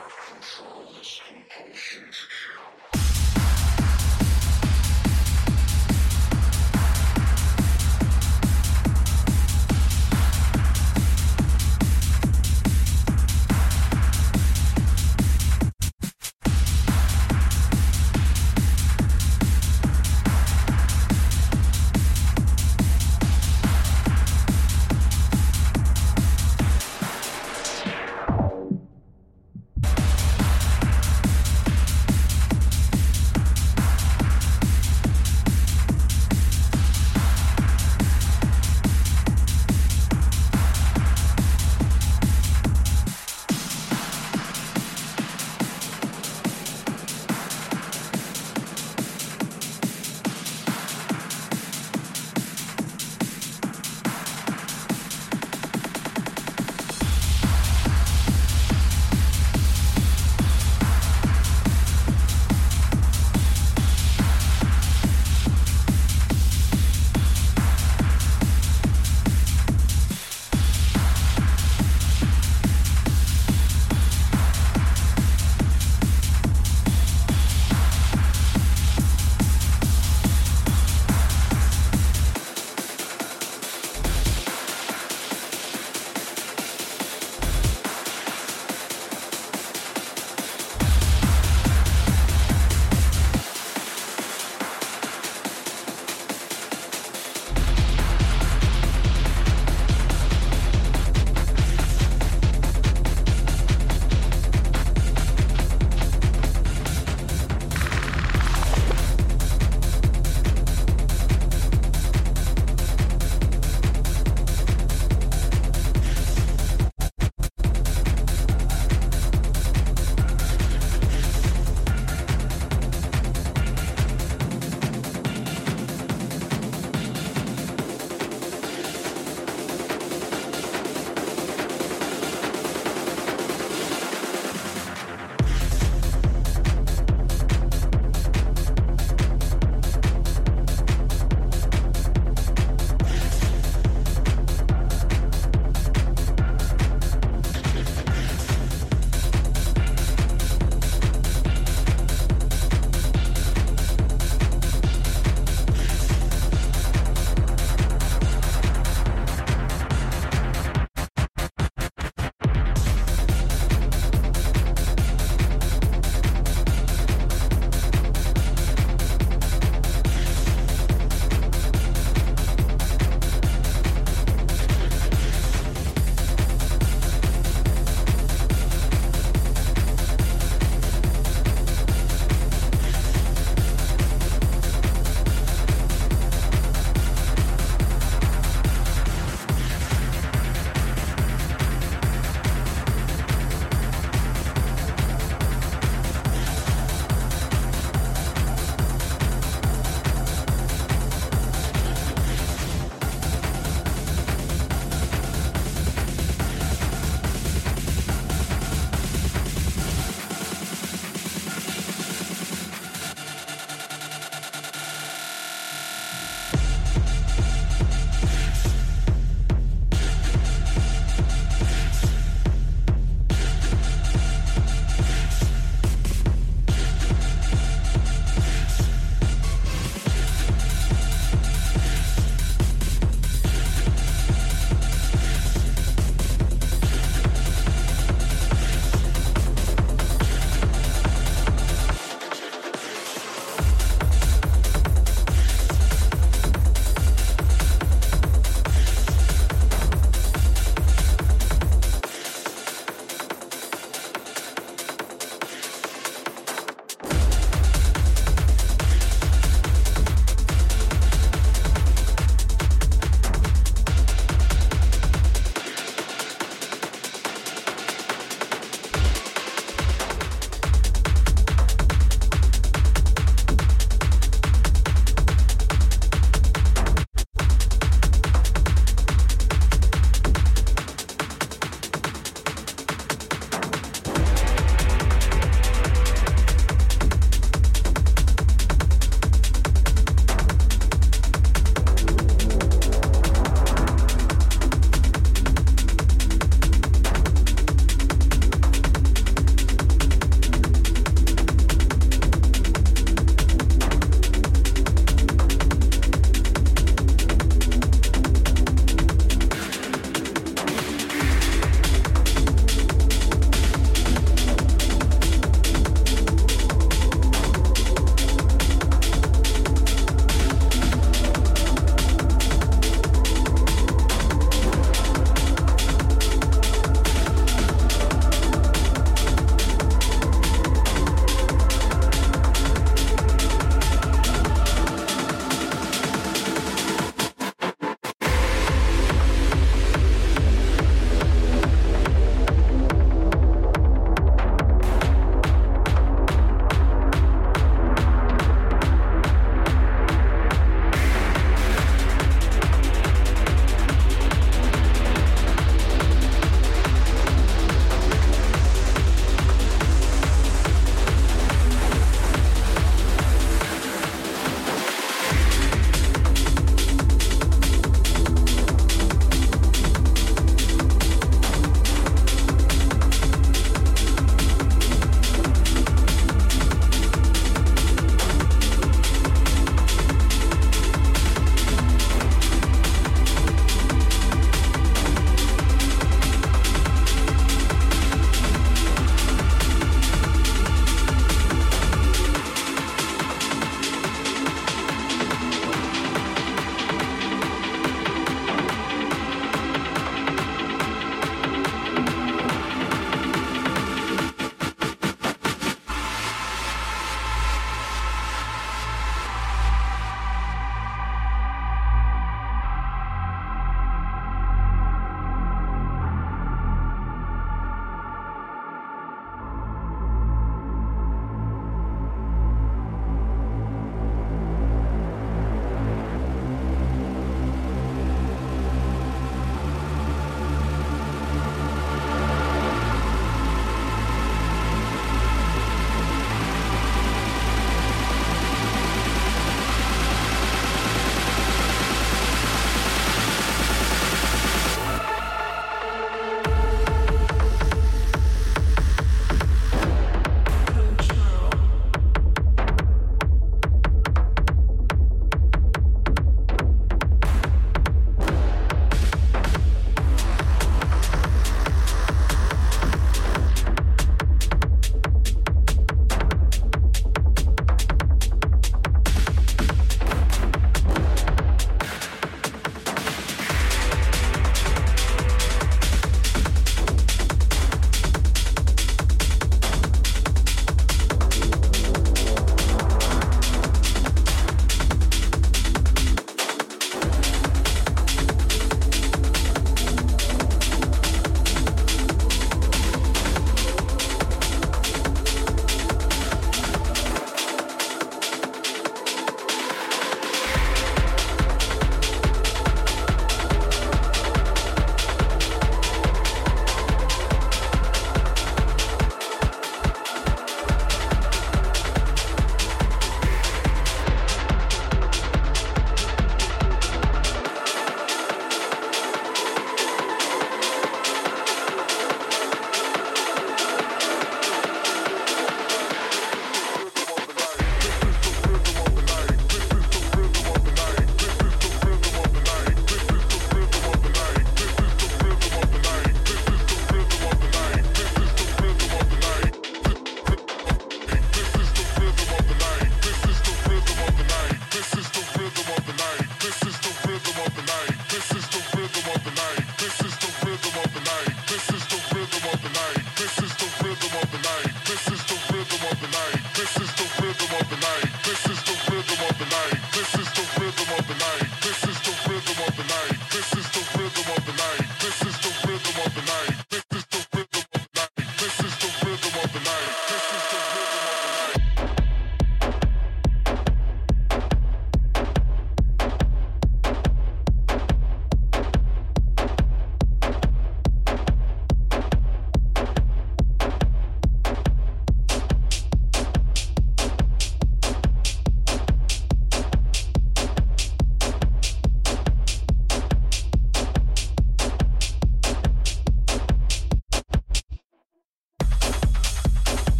control this compulsion to kill.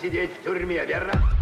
Сидеть в тюрьме, верно?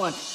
One.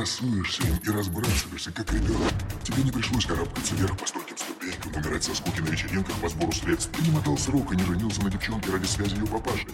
Красуешься им и разбрасываешься, как ребенок. Тебе не пришлось карабкаться вверх по стойким ступенькам, умирать со скуки на вечеринках по сбору средств. Ты не мотал срок и не женился на девчонке ради связи ее папаши.